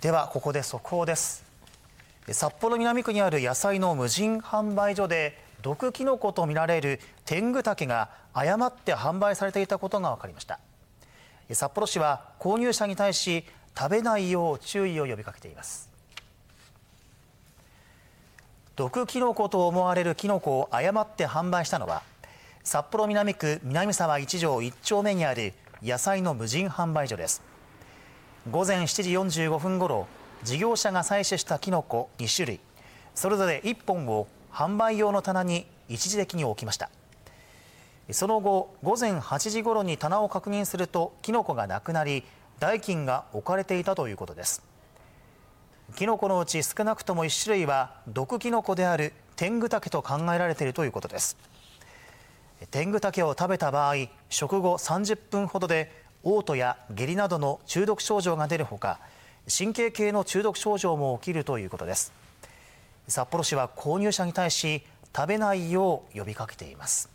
ではここで速報です。札幌南区にある野菜の無人販売所で毒キノコとみられる天狗竹が誤って販売されていたことが分かりました。札幌市は購入者に対し食べないよう注意を呼びかけています。毒キノコと思われるキノコを誤って販売したのは札幌南区南沢一条1丁目にある野菜の無人販売所です。午前7時45分ごろ事業者が採取したキノコ2種類。それぞれ1本を販売用の棚に一時的に置きました。その後午前8時ごろに棚を確認するとキノコがなくなり代金が置かれていたということです。キノコのうち少なくとも1種類は毒キノコである天狗竹と考えられているということです。天狗竹を食べた場合食後30分ほどで嘔吐や下痢などの中毒症状が出るほか神経系の中毒症状も起きるということです。札幌市は購入者に対し食べないよう呼びかけています。